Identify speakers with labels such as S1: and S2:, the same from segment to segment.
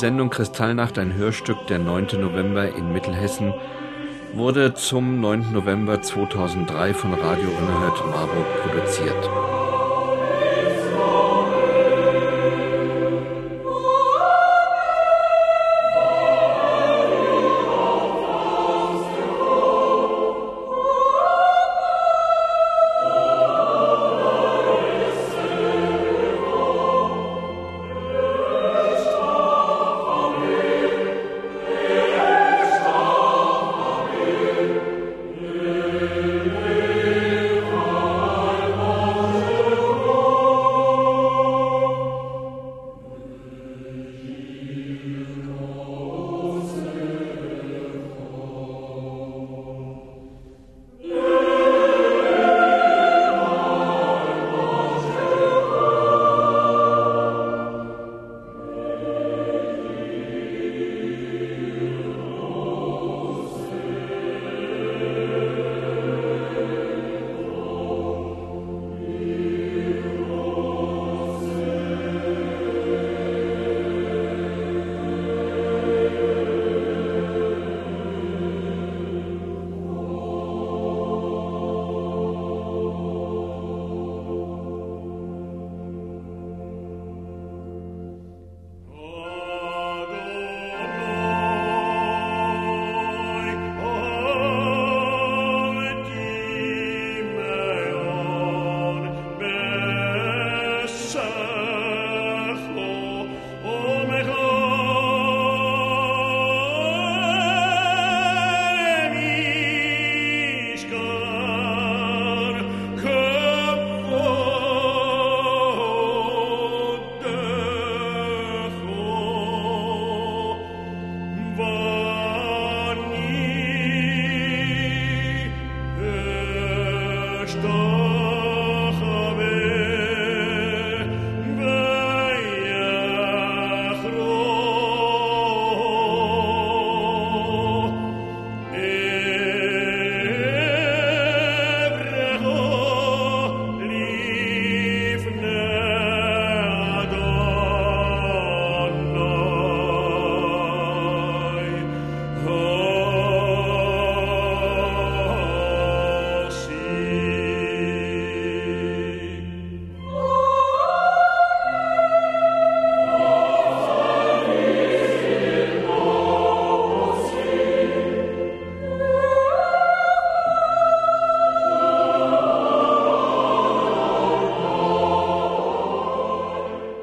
S1: Sendung Kristallnacht, ein Hörstück der 9. November in Mittelhessen, wurde zum 9. November 2003 von Radio Unerhört Marburg produziert.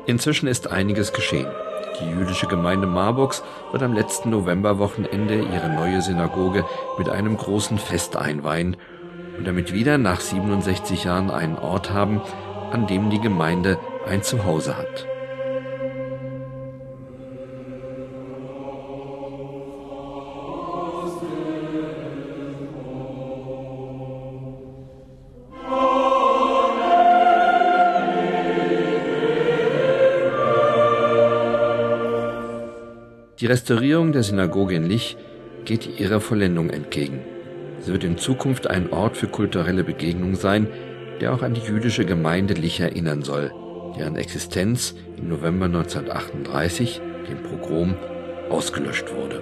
S1: Inzwischen ist einiges geschehen. Die jüdische Gemeinde Marburgs wird am letzten Novemberwochenende ihre neue Synagoge mit einem großen Fest einweihen und damit wieder nach 67 Jahren einen Ort haben, an dem die Gemeinde ein Zuhause hat. Die Restaurierung der Synagoge in Lich geht ihrer Vollendung entgegen. Sie wird in Zukunft ein Ort für kulturelle Begegnung sein, der auch an die jüdische Gemeinde Lich erinnern soll, deren Existenz im November 1938, dem Pogrom, ausgelöscht wurde.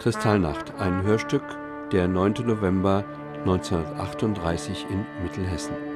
S1: Kristallnacht, ein Hörstück der 9. November 1938 in Mittelhessen.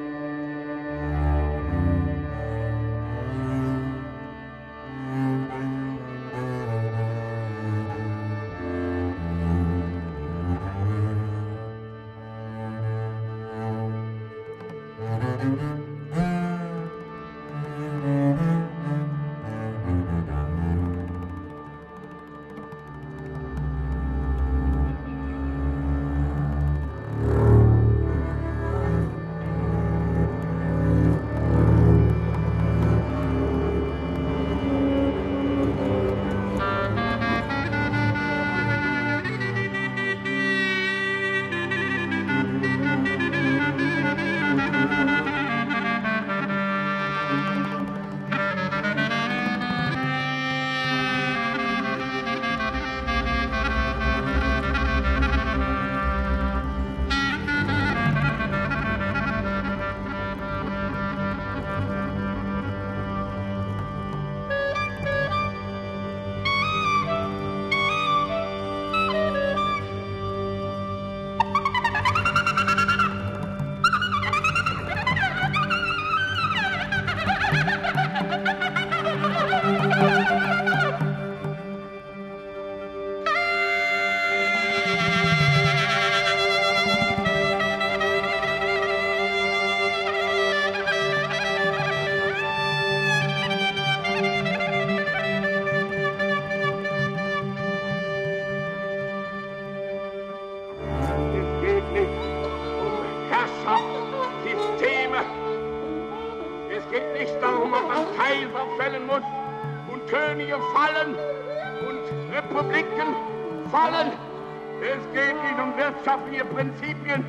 S2: Wirtschaftliche Prinzipien.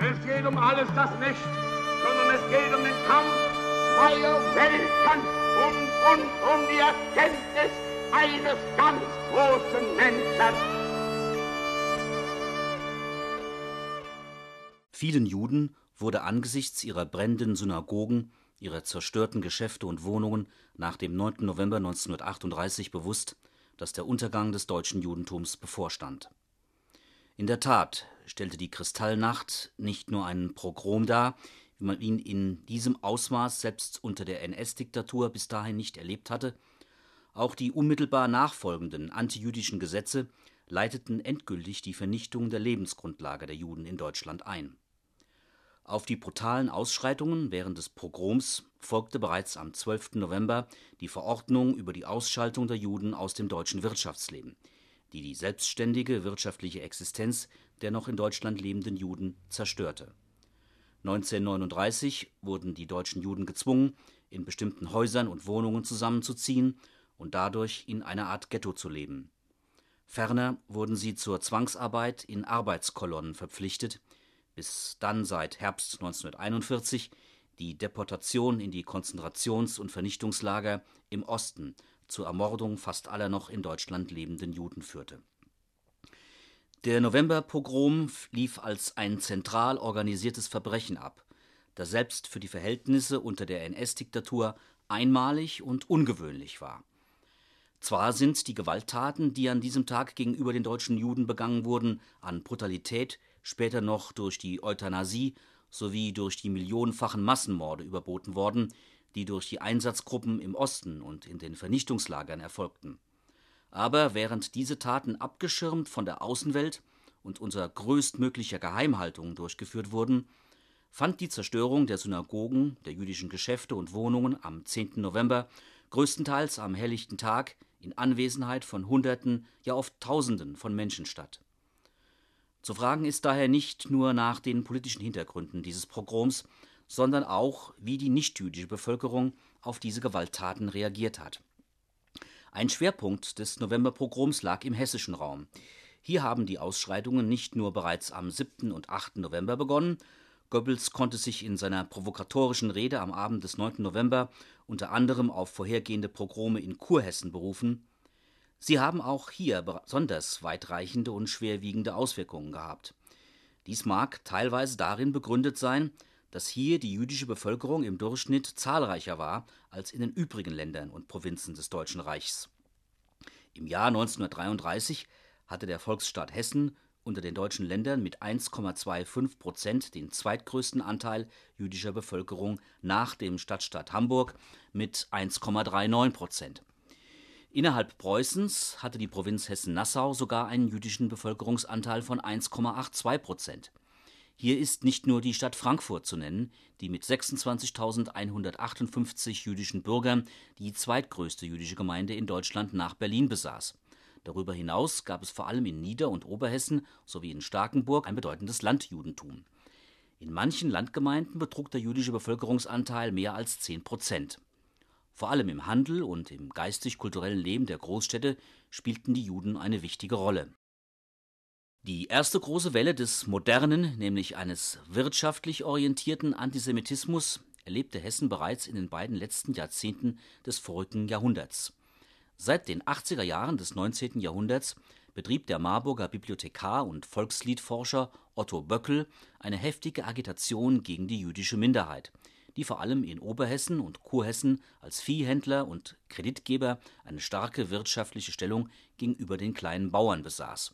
S2: Es geht um alles das nicht, sondern es geht um den Kampf zweier Welten und, und um die Erkenntnis eines ganz großen Menschen.
S3: Vielen Juden wurde angesichts ihrer brennenden Synagogen, ihrer zerstörten Geschäfte und Wohnungen nach dem 9. November 1938 bewusst, dass der Untergang des deutschen Judentums bevorstand. In der Tat stellte die Kristallnacht nicht nur einen Pogrom dar, wie man ihn in diesem Ausmaß selbst unter der NS-Diktatur bis dahin nicht erlebt hatte, auch die unmittelbar nachfolgenden antijüdischen Gesetze leiteten endgültig die Vernichtung der Lebensgrundlage der Juden in Deutschland ein. Auf die brutalen Ausschreitungen während des Pogroms folgte bereits am 12. November die Verordnung über die Ausschaltung der Juden aus dem deutschen Wirtschaftsleben, die die selbstständige wirtschaftliche Existenz der noch in Deutschland lebenden Juden zerstörte. 1939 wurden die deutschen Juden gezwungen, in bestimmten Häusern und Wohnungen zusammenzuziehen und dadurch in einer Art Ghetto zu leben. Ferner wurden sie zur Zwangsarbeit in Arbeitskolonnen verpflichtet bis dann seit Herbst 1941 die Deportation in die Konzentrations- und Vernichtungslager im Osten zur Ermordung fast aller noch in Deutschland lebenden Juden führte. Der Novemberpogrom lief als ein zentral organisiertes Verbrechen ab, das selbst für die Verhältnisse unter der NS-Diktatur einmalig und ungewöhnlich war. Zwar sind die Gewalttaten, die an diesem Tag gegenüber den deutschen Juden begangen wurden, an Brutalität später noch durch die Euthanasie sowie durch die millionenfachen Massenmorde überboten worden, die durch die Einsatzgruppen im Osten und in den Vernichtungslagern erfolgten. Aber während diese Taten abgeschirmt von der Außenwelt und unter größtmöglicher Geheimhaltung durchgeführt wurden, fand die Zerstörung der Synagogen, der jüdischen Geschäfte und Wohnungen am 10. November größtenteils am helllichten Tag in Anwesenheit von Hunderten, ja oft Tausenden von Menschen statt. Zu fragen ist daher nicht nur nach den politischen Hintergründen dieses Pogroms, sondern auch, wie die nichtjüdische Bevölkerung auf diese Gewalttaten reagiert hat. Ein Schwerpunkt des Novemberpogroms lag im hessischen Raum. Hier haben die Ausschreitungen nicht nur bereits am 7. und 8. November begonnen, Goebbels konnte sich in seiner provokatorischen Rede am Abend des 9. November unter anderem auf vorhergehende Pogrome in Kurhessen berufen, Sie haben auch hier besonders weitreichende und schwerwiegende Auswirkungen gehabt. Dies mag teilweise darin begründet sein, dass hier die jüdische Bevölkerung im Durchschnitt zahlreicher war als in den übrigen Ländern und Provinzen des Deutschen Reichs. Im Jahr 1933 hatte der Volksstaat Hessen unter den deutschen Ländern mit 1,25 Prozent den zweitgrößten Anteil jüdischer Bevölkerung nach dem Stadtstaat Hamburg mit 1,39 Prozent. Innerhalb Preußens hatte die Provinz Hessen-Nassau sogar einen jüdischen Bevölkerungsanteil von 1,82 Prozent. Hier ist nicht nur die Stadt Frankfurt zu nennen, die mit 26.158 jüdischen Bürgern die zweitgrößte jüdische Gemeinde in Deutschland nach Berlin besaß. Darüber hinaus gab es vor allem in Nieder- und Oberhessen sowie in Starkenburg ein bedeutendes Landjudentum. In manchen Landgemeinden betrug der jüdische Bevölkerungsanteil mehr als 10 Prozent. Vor allem im Handel und im geistig-kulturellen Leben der Großstädte spielten die Juden eine wichtige Rolle. Die erste große Welle des modernen, nämlich eines wirtschaftlich orientierten Antisemitismus erlebte Hessen bereits in den beiden letzten Jahrzehnten des vorigen Jahrhunderts. Seit den 80er Jahren des 19. Jahrhunderts betrieb der Marburger Bibliothekar und Volksliedforscher Otto Böckel eine heftige Agitation gegen die jüdische Minderheit – die vor allem in Oberhessen und Kurhessen als Viehhändler und Kreditgeber eine starke wirtschaftliche Stellung gegenüber den kleinen Bauern besaß.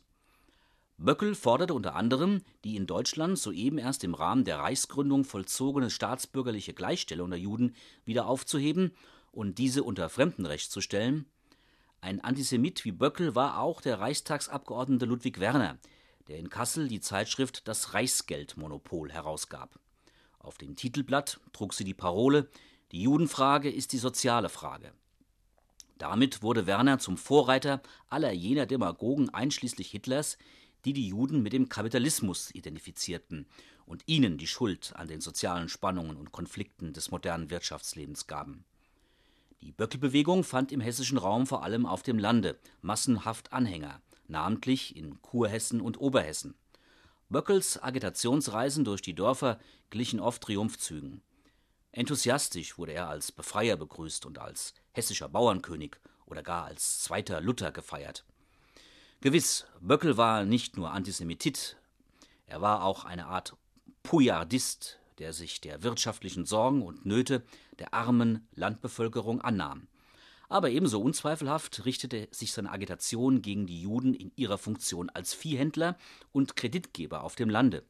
S3: Böckel forderte unter anderem, die in Deutschland soeben erst im Rahmen der Reichsgründung vollzogene staatsbürgerliche Gleichstellung der Juden wieder aufzuheben und diese unter Fremdenrecht zu stellen. Ein Antisemit wie Böckel war auch der Reichstagsabgeordnete Ludwig Werner, der in Kassel die Zeitschrift Das Reichsgeldmonopol herausgab auf dem Titelblatt trug sie die Parole Die Judenfrage ist die soziale Frage. Damit wurde Werner zum Vorreiter aller jener Demagogen einschließlich Hitlers, die die Juden mit dem Kapitalismus identifizierten und ihnen die Schuld an den sozialen Spannungen und Konflikten des modernen Wirtschaftslebens gaben. Die Böckelbewegung fand im hessischen Raum vor allem auf dem Lande massenhaft Anhänger, namentlich in Kurhessen und Oberhessen. Böckels Agitationsreisen durch die Dörfer glichen oft Triumphzügen. Enthusiastisch wurde er als Befreier begrüßt und als hessischer Bauernkönig oder gar als zweiter Luther gefeiert. Gewiss, Böckel war nicht nur Antisemitit, er war auch eine Art Poujardist, der sich der wirtschaftlichen Sorgen und Nöte der armen Landbevölkerung annahm. Aber ebenso unzweifelhaft richtete sich seine Agitation gegen die Juden in ihrer Funktion als Viehhändler und Kreditgeber auf dem Lande.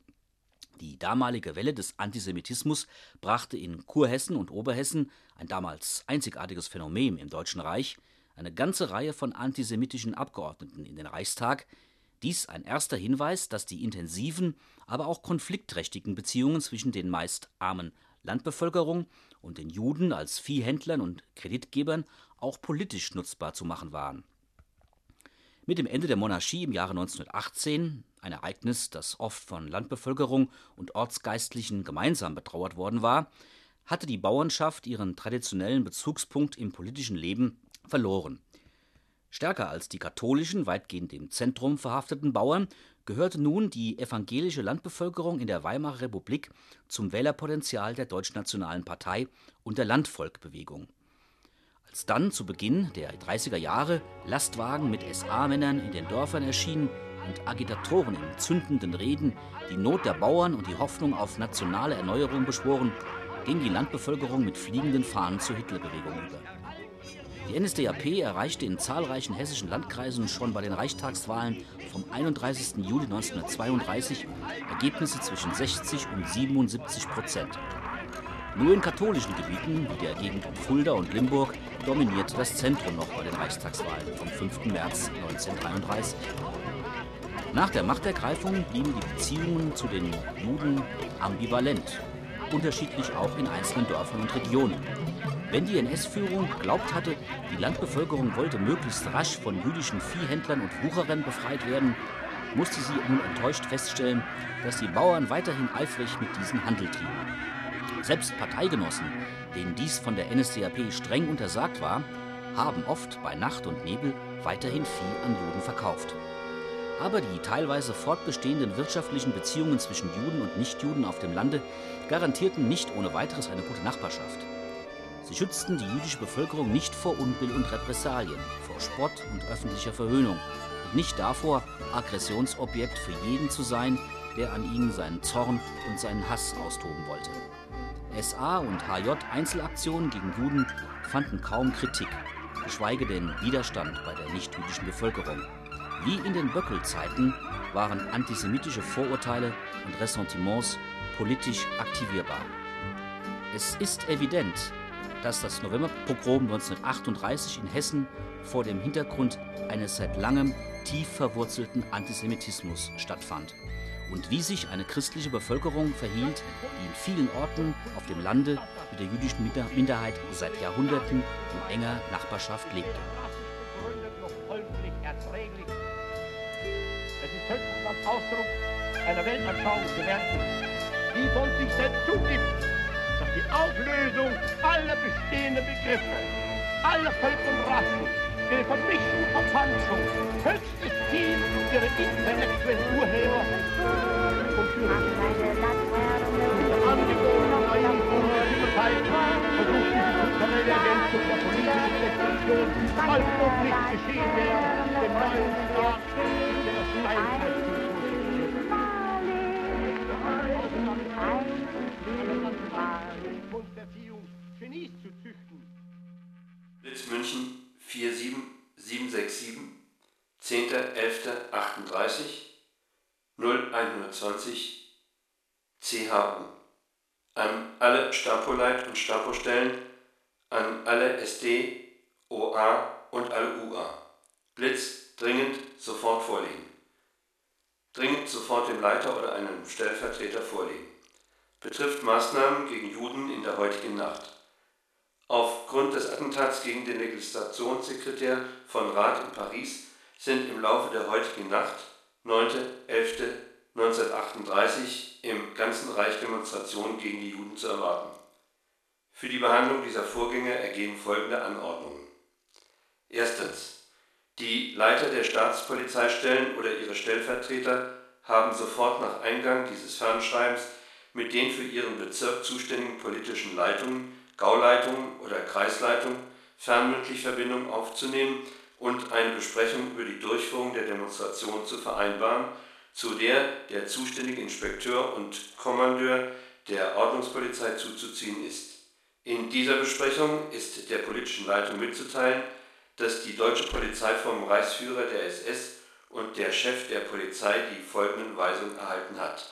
S3: Die damalige Welle des Antisemitismus brachte in Kurhessen und Oberhessen, ein damals einzigartiges Phänomen im Deutschen Reich, eine ganze Reihe von antisemitischen Abgeordneten in den Reichstag, dies ein erster Hinweis, dass die intensiven, aber auch konfliktträchtigen Beziehungen zwischen den meist armen Landbevölkerung und den Juden als Viehhändlern und Kreditgebern auch politisch nutzbar zu machen waren. Mit dem Ende der Monarchie im Jahre 1918, ein Ereignis, das oft von Landbevölkerung und Ortsgeistlichen gemeinsam betrauert worden war, hatte die Bauernschaft ihren traditionellen Bezugspunkt im politischen Leben verloren. Stärker als die katholischen, weitgehend im Zentrum verhafteten Bauern gehörte nun die evangelische Landbevölkerung in der Weimarer Republik zum Wählerpotenzial der Deutschnationalen Partei und der Landvolkbewegung. Als dann zu Beginn der 30er Jahre Lastwagen mit SA-Männern in den Dörfern erschienen und Agitatoren in zündenden Reden die Not der Bauern und die Hoffnung auf nationale Erneuerung beschworen, ging die Landbevölkerung mit fliegenden Fahnen zur Hitlerbewegung über. Die NSDAP erreichte in zahlreichen hessischen Landkreisen schon bei den Reichstagswahlen vom 31. Juli 1932 Ergebnisse zwischen 60 und 77 Prozent. Nur in katholischen Gebieten, wie der Gegend um Fulda und Limburg, dominierte das Zentrum noch bei den Reichstagswahlen vom 5. März 1933. Nach der Machtergreifung blieben die Beziehungen zu den Juden ambivalent, unterschiedlich auch in einzelnen Dörfern und Regionen. Wenn die NS-Führung geglaubt hatte, die Landbevölkerung wollte möglichst rasch von jüdischen Viehhändlern und Wucherern befreit werden, musste sie nun enttäuscht feststellen, dass die Bauern weiterhin eifrig mit diesem Handel trieben. Selbst Parteigenossen, denen dies von der NSDAP streng untersagt war, haben oft bei Nacht und Nebel weiterhin Vieh an Juden verkauft. Aber die teilweise fortbestehenden wirtschaftlichen Beziehungen zwischen Juden und Nichtjuden auf dem Lande garantierten nicht ohne weiteres eine gute Nachbarschaft. Sie schützten die jüdische Bevölkerung nicht vor Unbill und Repressalien, vor Spott und öffentlicher Verhöhnung und nicht davor, Aggressionsobjekt für jeden zu sein, der an ihnen seinen Zorn und seinen Hass austoben wollte. SA und HJ Einzelaktionen gegen Juden fanden kaum Kritik, geschweige denn Widerstand bei der nichtjüdischen Bevölkerung. Wie in den Böckelzeiten waren antisemitische Vorurteile und Ressentiments politisch aktivierbar. Es ist evident, dass das Novemberpogrom 1938 in Hessen vor dem Hintergrund eines seit langem tief verwurzelten Antisemitismus stattfand und wie sich eine christliche Bevölkerung verhielt, die in vielen Orten auf dem Lande mit der jüdischen Minderheit seit Jahrhunderten in enger Nachbarschaft lebte.
S2: Es ist höchstens ein Ausdruck einer Weltanschauung werden, die von sich selbst zugibt, Auflösung aller bestehenden Begriffe, aller Völker und Rassen, ihre Vermischung Verpanschung, höchstes Ziel ihrer intellektuellen Urheber und Führer. Mit der angeborenen Einfuhrzeiten versucht diese kulturelle Ergänzung der politischen Revolution, als ob nichts geschehen wäre, dem neuen Staat der Steinzeit Genies zu züchten.
S1: Blitz München 47767 10.11.38 0120 CHU an alle Stapoleit und Stapostellen, an alle SD, OA und alle UA. Blitz dringend sofort vorlegen. Dringend sofort dem Leiter oder einem Stellvertreter vorlegen. Betrifft Maßnahmen gegen Juden in der heutigen Nacht. Aufgrund des Attentats gegen den Legislationssekretär von Rat in Paris sind im Laufe der heutigen Nacht, 9.11.
S4: 1938 im ganzen Reich Demonstrationen gegen die Juden zu erwarten. Für die Behandlung dieser Vorgänge ergehen folgende Anordnungen. Erstens. Die Leiter der Staatspolizeistellen oder ihre Stellvertreter haben sofort nach Eingang dieses Fernschreibens mit den für ihren Bezirk zuständigen politischen Leitungen, Gauleitungen oder Kreisleitungen fernmündlich Verbindung aufzunehmen und eine Besprechung über die Durchführung der Demonstration zu vereinbaren, zu der der zuständige Inspekteur und Kommandeur der Ordnungspolizei zuzuziehen ist. In dieser Besprechung ist der politischen Leitung mitzuteilen, dass die deutsche Polizei vom Reichsführer der SS und der Chef der Polizei die folgenden Weisungen erhalten hat,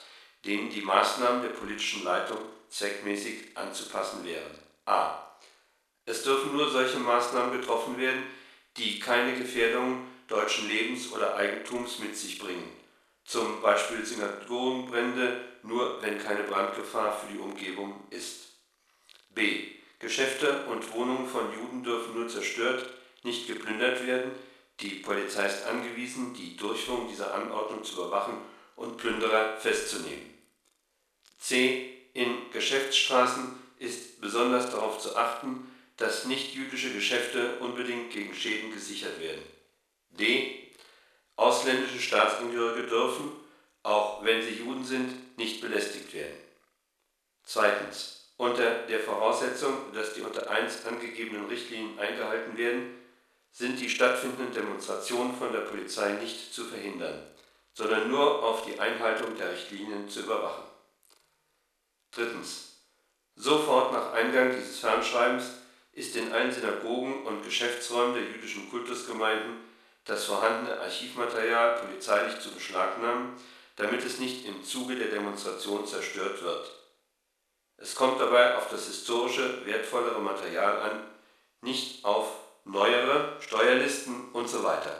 S4: denen die Maßnahmen der politischen Leitung zweckmäßig anzupassen wären. A. Es dürfen nur solche Maßnahmen getroffen werden, die keine Gefährdung deutschen Lebens oder Eigentums mit sich bringen, zum Beispiel Synagogenbrände, nur wenn keine Brandgefahr für die Umgebung ist. B. Geschäfte und Wohnungen von Juden dürfen nur zerstört, nicht geplündert werden. Die Polizei ist angewiesen, die Durchführung dieser Anordnung zu überwachen und Plünderer festzunehmen. C. In Geschäftsstraßen ist besonders darauf zu achten, dass nichtjüdische Geschäfte unbedingt gegen Schäden gesichert werden. D. Ausländische Staatsangehörige dürfen, auch wenn sie Juden sind, nicht belästigt werden. Zweitens. Unter der Voraussetzung, dass die unter 1 angegebenen Richtlinien eingehalten werden, sind die stattfindenden Demonstrationen von der Polizei nicht zu verhindern, sondern nur auf die Einhaltung der Richtlinien zu überwachen. Drittens. Sofort nach Eingang dieses Fernschreibens ist in allen Synagogen und Geschäftsräumen der jüdischen Kultusgemeinden das vorhandene Archivmaterial polizeilich zu beschlagnahmen, damit es nicht im Zuge der Demonstration zerstört wird. Es kommt dabei auf das historische, wertvollere Material an, nicht auf neuere Steuerlisten usw. So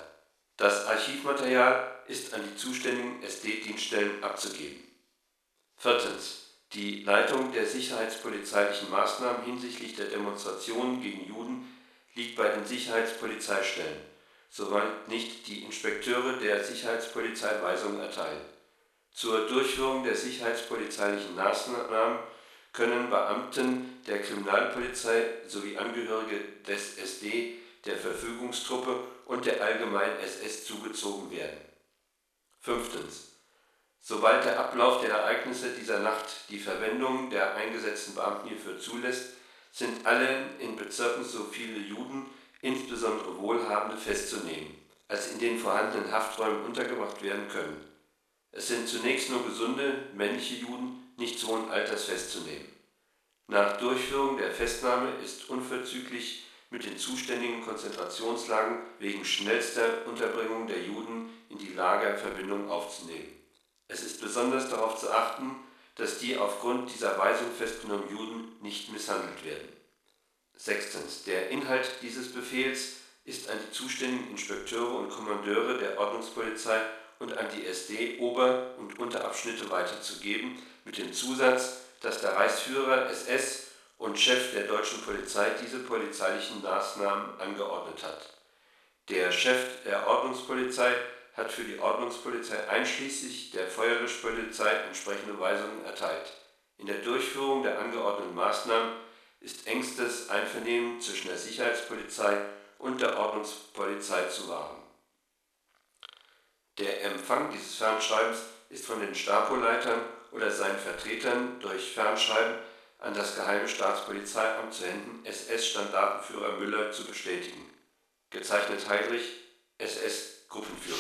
S4: das Archivmaterial ist an die zuständigen SD-Dienststellen abzugeben. Viertens. Die Leitung der sicherheitspolizeilichen Maßnahmen hinsichtlich der Demonstrationen gegen Juden liegt bei den Sicherheitspolizeistellen, soweit nicht die Inspekteure der Sicherheitspolizei Weisungen erteilen. Zur Durchführung der sicherheitspolizeilichen Maßnahmen können Beamten der Kriminalpolizei sowie Angehörige des SD, der Verfügungstruppe und der allgemeinen SS zugezogen werden. Fünftens Sobald der Ablauf der Ereignisse dieser Nacht die Verwendung der eingesetzten Beamten hierfür zulässt, sind alle in Bezirken so viele Juden, insbesondere Wohlhabende, festzunehmen, als in den vorhandenen Hafträumen untergebracht werden können. Es sind zunächst nur gesunde, männliche Juden nicht hohen Alters festzunehmen. Nach Durchführung der Festnahme ist unverzüglich mit den zuständigen Konzentrationslagen wegen schnellster Unterbringung der Juden in die Lager Verbindung aufzunehmen es ist besonders darauf zu achten, dass die aufgrund dieser Weisung festgenommenen Juden nicht misshandelt werden. Sechstens. Der Inhalt dieses Befehls ist an die zuständigen Inspekteure und Kommandeure der Ordnungspolizei und an die SD Ober- und Unterabschnitte weiterzugeben, mit dem Zusatz, dass der Reichsführer SS und Chef der deutschen Polizei diese polizeilichen Maßnahmen angeordnet hat. Der Chef der Ordnungspolizei hat für die Ordnungspolizei einschließlich der Feuerwehrpolizei entsprechende Weisungen erteilt. In der Durchführung der angeordneten Maßnahmen ist engstes Einvernehmen zwischen der Sicherheitspolizei und der Ordnungspolizei zu wahren. Der Empfang dieses Fernschreibens ist von den Stapoleitern oder seinen Vertretern durch Fernschreiben an das Geheime Staatspolizeiamt zu Händen SS-Standartenführer Müller zu bestätigen. Gezeichnet Heidrich, SS Gruppenführer.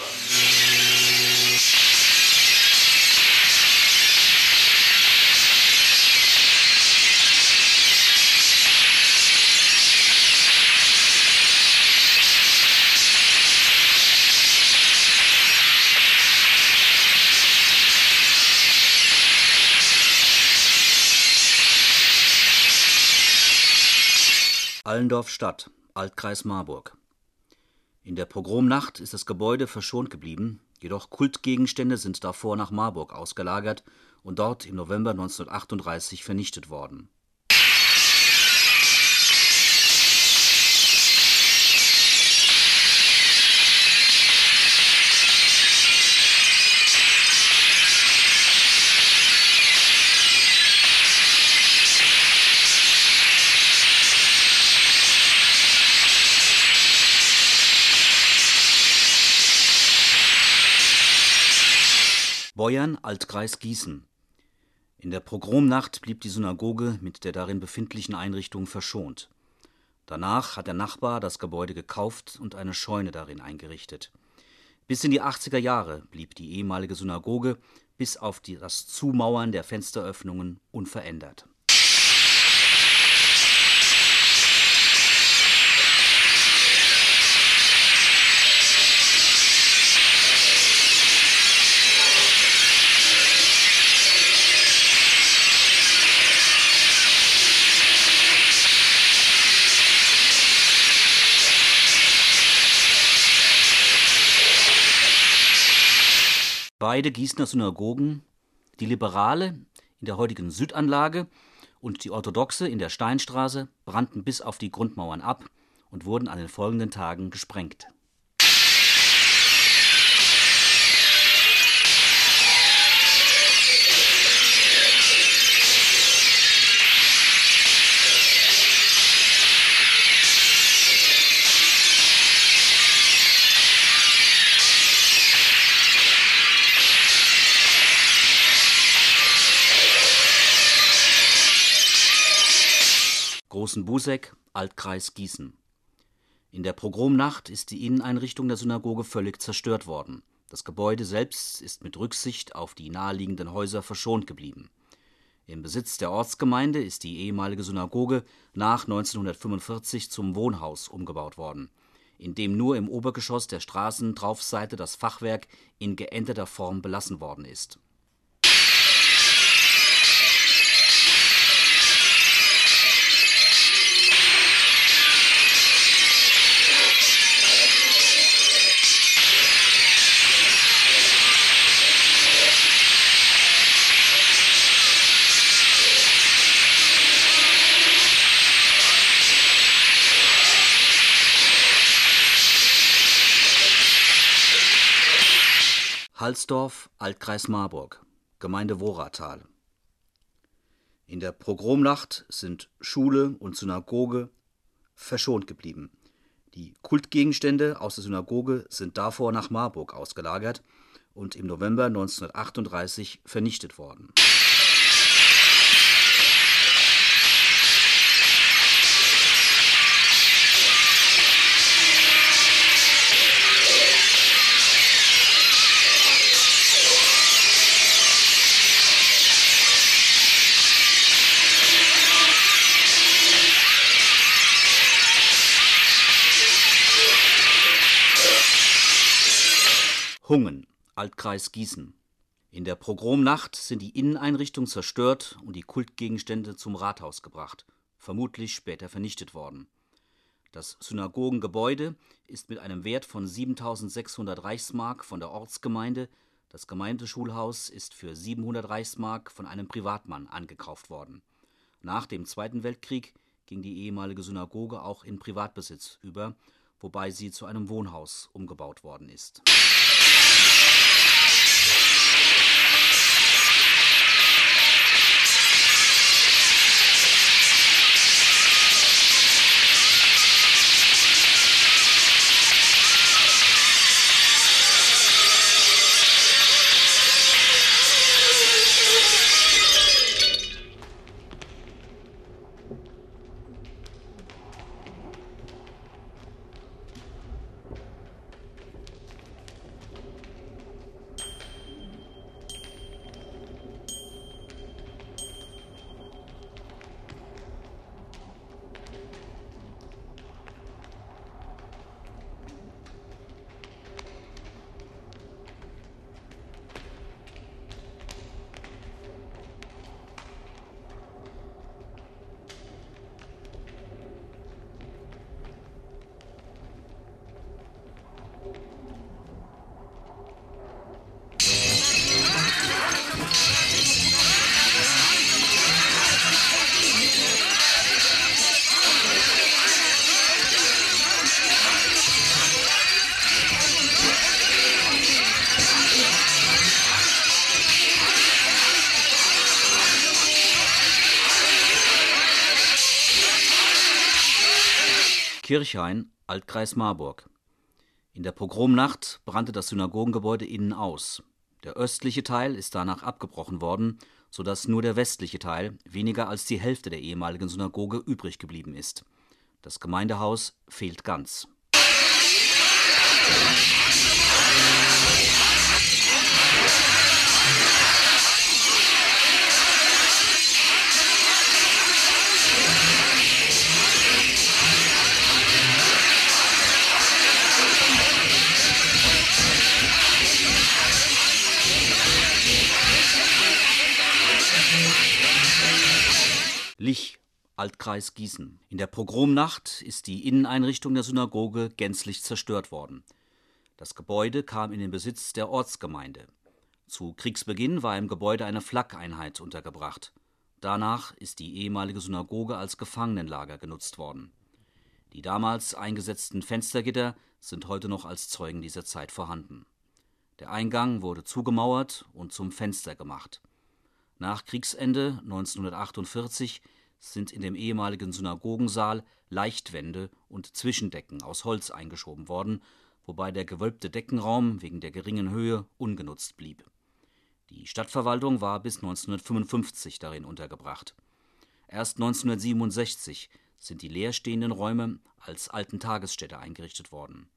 S3: Allendorf Stadt, Altkreis Marburg in der Pogromnacht ist das Gebäude verschont geblieben, jedoch Kultgegenstände sind davor nach Marburg ausgelagert und dort im November 1938 vernichtet worden Beuern, Altkreis Gießen. In der Pogromnacht blieb die Synagoge mit der darin befindlichen Einrichtung verschont. Danach hat der Nachbar das Gebäude gekauft und eine Scheune darin eingerichtet. Bis in die 80er Jahre blieb die ehemalige Synagoge bis auf das Zumauern der Fensteröffnungen unverändert. Beide Gießener Synagogen, die liberale in der heutigen Südanlage und die orthodoxe in der Steinstraße, brannten bis auf die Grundmauern ab und wurden an den folgenden Tagen gesprengt Großen Buseck, Altkreis Gießen. In der Pogromnacht ist die Inneneinrichtung der Synagoge völlig zerstört worden. Das Gebäude selbst ist mit Rücksicht auf die naheliegenden Häuser verschont geblieben. Im Besitz der Ortsgemeinde ist die ehemalige Synagoge nach 1945 zum Wohnhaus umgebaut worden, in dem nur im Obergeschoss der Straßentraufseite das Fachwerk in geänderter Form belassen worden ist Halsdorf, Altkreis Marburg, Gemeinde Woratal. In der Pogromnacht sind Schule und Synagoge verschont geblieben. Die Kultgegenstände aus der Synagoge sind davor nach Marburg ausgelagert und im November 1938 vernichtet worden Hungen, Altkreis Gießen. In der Pogromnacht sind die Inneneinrichtungen zerstört und die Kultgegenstände zum Rathaus gebracht, vermutlich später vernichtet worden. Das Synagogengebäude ist mit einem Wert von 7600 Reichsmark von der Ortsgemeinde, das Gemeindeschulhaus ist für 700 Reichsmark von einem Privatmann angekauft worden. Nach dem Zweiten Weltkrieg ging die ehemalige Synagoge auch in Privatbesitz über, wobei sie zu einem Wohnhaus umgebaut worden ist Kirchhain, Altkreis Marburg. In der Pogromnacht brannte das Synagogengebäude innen aus. Der östliche Teil ist danach abgebrochen worden, so dass nur der westliche Teil, weniger als die Hälfte der ehemaligen Synagoge, übrig geblieben ist. Das Gemeindehaus fehlt ganz. Lich, Altkreis Gießen. In der Pogromnacht ist die Inneneinrichtung der Synagoge gänzlich zerstört worden. Das Gebäude kam in den Besitz der Ortsgemeinde. Zu Kriegsbeginn war im Gebäude eine Flakeinheit untergebracht. Danach ist die ehemalige Synagoge als Gefangenenlager genutzt worden. Die damals eingesetzten Fenstergitter sind heute noch als Zeugen dieser Zeit vorhanden. Der Eingang wurde zugemauert und zum Fenster gemacht. Nach Kriegsende 1948 sind in dem ehemaligen Synagogensaal Leichtwände und Zwischendecken aus Holz eingeschoben worden, wobei der gewölbte Deckenraum wegen der geringen Höhe ungenutzt blieb. Die Stadtverwaltung war bis 1955 darin untergebracht. Erst 1967 sind die leerstehenden Räume als alten Tagesstätte eingerichtet worden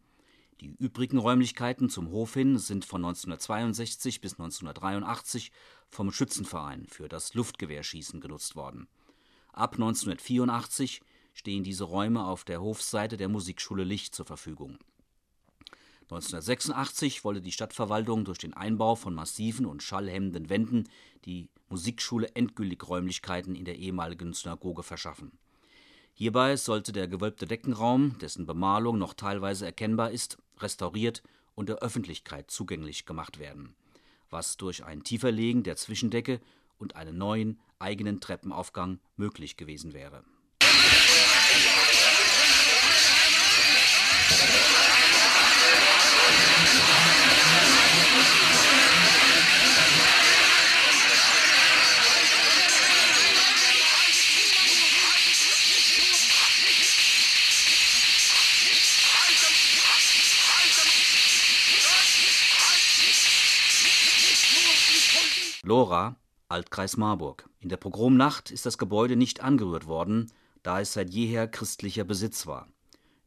S3: die übrigen Räumlichkeiten zum Hof hin sind von 1962 bis 1983 vom Schützenverein für das Luftgewehrschießen genutzt worden. Ab 1984 stehen diese Räume auf der Hofseite der Musikschule Licht zur Verfügung. 1986 wollte die Stadtverwaltung durch den Einbau von massiven und schallhemmenden Wänden die Musikschule endgültig Räumlichkeiten in der ehemaligen Synagoge verschaffen Hierbei sollte der gewölbte Deckenraum, dessen Bemalung noch teilweise erkennbar ist, restauriert und der Öffentlichkeit zugänglich gemacht werden, was durch ein Tieferlegen der Zwischendecke und einen neuen eigenen Treppenaufgang möglich gewesen wäre Lora, Altkreis Marburg. In der Pogromnacht ist das Gebäude nicht angerührt worden, da es seit jeher christlicher Besitz war.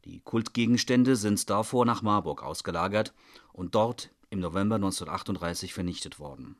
S3: Die Kultgegenstände sind davor nach Marburg ausgelagert und dort im November 1938 vernichtet worden